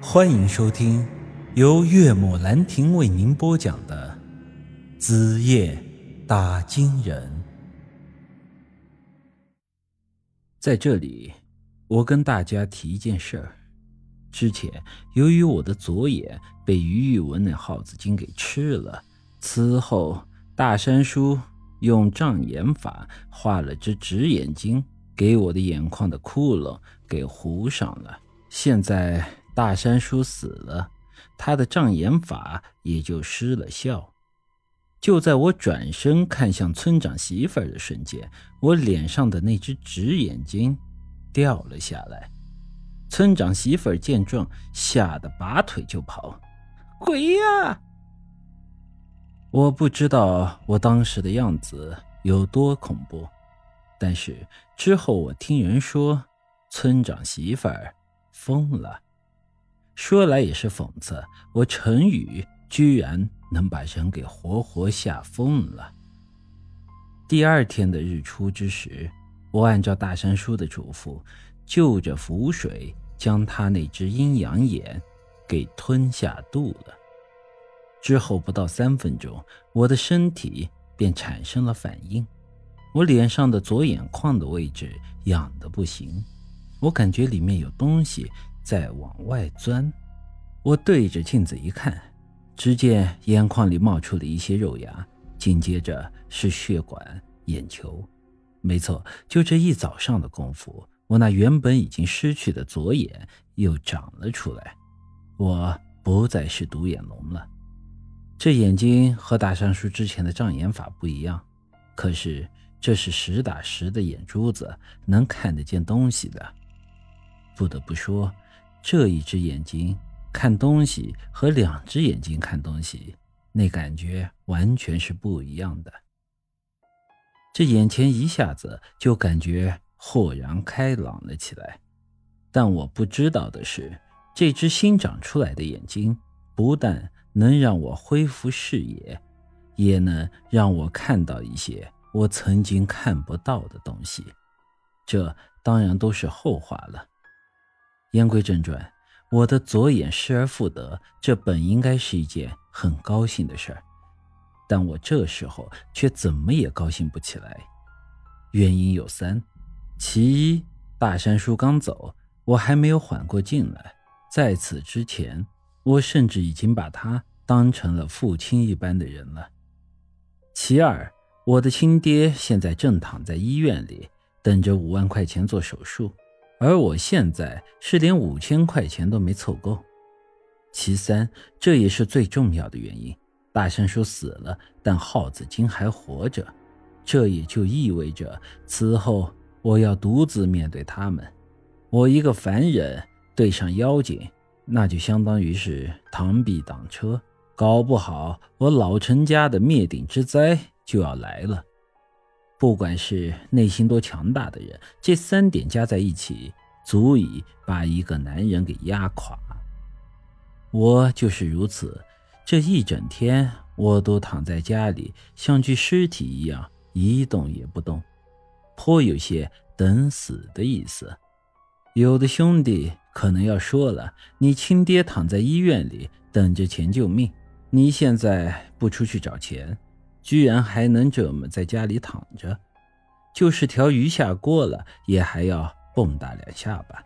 欢迎收听由岳母兰亭为您播讲的《子夜打金人》。在这里，我跟大家提一件事儿：之前由于我的左眼被于玉文那耗子精给吃了，此后大山叔用障眼法画了只直眼睛，给我的眼眶的窟窿给糊上了。现在。大山叔死了，他的障眼法也就失了效。就在我转身看向村长媳妇儿的瞬间，我脸上的那只直眼睛掉了下来。村长媳妇儿见状，吓得拔腿就跑：“鬼呀！”我不知道我当时的样子有多恐怖，但是之后我听人说，村长媳妇儿疯了。说来也是讽刺，我陈宇居然能把人给活活吓疯了。第二天的日出之时，我按照大山叔的嘱咐，就着符水将他那只阴阳眼给吞下肚了。之后不到三分钟，我的身体便产生了反应，我脸上的左眼眶的位置痒得不行，我感觉里面有东西。在往外钻，我对着镜子一看，只见眼眶里冒出了一些肉芽，紧接着是血管、眼球。没错，就这一早上的功夫，我那原本已经失去的左眼又长了出来。我不再是独眼龙了，这眼睛和大山叔之前的障眼法不一样，可是这是实打实的眼珠子，能看得见东西的。不得不说。这一只眼睛看东西和两只眼睛看东西，那感觉完全是不一样的。这眼前一下子就感觉豁然开朗了起来。但我不知道的是，这只新长出来的眼睛不但能让我恢复视野，也能让我看到一些我曾经看不到的东西。这当然都是后话了。言归正传，我的左眼失而复得，这本应该是一件很高兴的事儿，但我这时候却怎么也高兴不起来。原因有三：其一，大山叔刚走，我还没有缓过劲来；在此之前，我甚至已经把他当成了父亲一般的人了；其二，我的亲爹现在正躺在医院里，等着五万块钱做手术。而我现在是连五千块钱都没凑够。其三，这也是最重要的原因：大山叔死了，但耗子精还活着，这也就意味着此后我要独自面对他们。我一个凡人对上妖精，那就相当于是螳臂挡车，搞不好我老陈家的灭顶之灾就要来了。不管是内心多强大的人，这三点加在一起，足以把一个男人给压垮。我就是如此，这一整天我都躺在家里，像具尸体一样一动也不动，颇有些等死的意思。有的兄弟可能要说了：“你亲爹躺在医院里等着钱救命，你现在不出去找钱？”居然还能这么在家里躺着，就是条鱼下锅了，也还要蹦跶两下吧。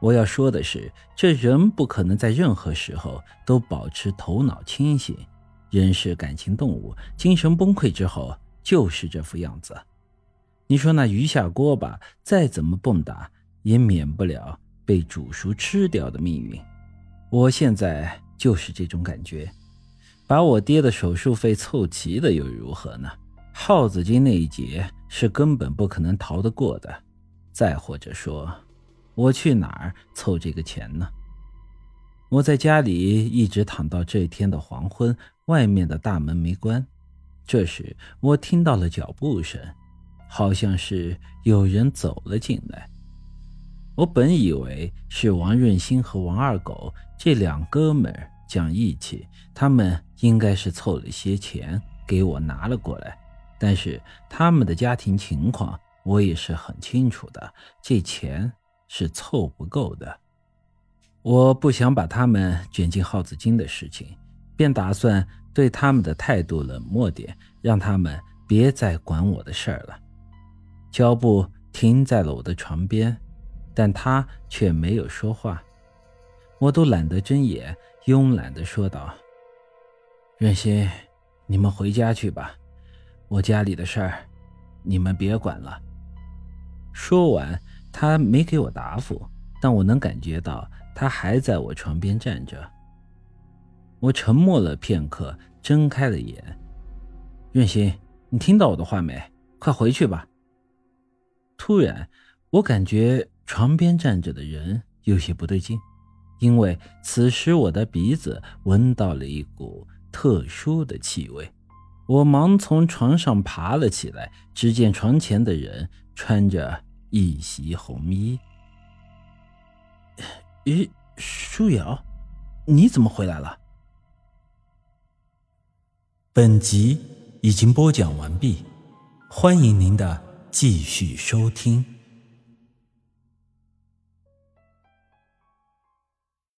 我要说的是，这人不可能在任何时候都保持头脑清醒。人是感情动物，精神崩溃之后就是这副样子。你说那鱼下锅吧，再怎么蹦跶，也免不了被煮熟吃掉的命运。我现在就是这种感觉。把我爹的手术费凑齐的又如何呢？耗子精那一劫是根本不可能逃得过的。再或者说，我去哪儿凑这个钱呢？我在家里一直躺到这天的黄昏，外面的大门没关。这时我听到了脚步声，好像是有人走了进来。我本以为是王润新和王二狗这两哥们儿。讲义气，他们应该是凑了些钱给我拿了过来，但是他们的家庭情况我也是很清楚的，这钱是凑不够的。我不想把他们卷进耗子精的事情，便打算对他们的态度冷漠点，让他们别再管我的事儿了。脚步停在了我的床边，但他却没有说话。我都懒得睁眼，慵懒地说道：“润心，你们回家去吧，我家里的事儿，你们别管了。”说完，他没给我答复，但我能感觉到。他还在我床边站着。我沉默了片刻，睁开了眼。润心，你听到我的话没？快回去吧。突然，我感觉床边站着的人有些不对劲，因为此时我的鼻子闻到了一股特殊的气味。我忙从床上爬了起来，只见床前的人穿着一袭红衣。咦，舒瑶，你怎么回来了？本集已经播讲完毕，欢迎您的继续收听。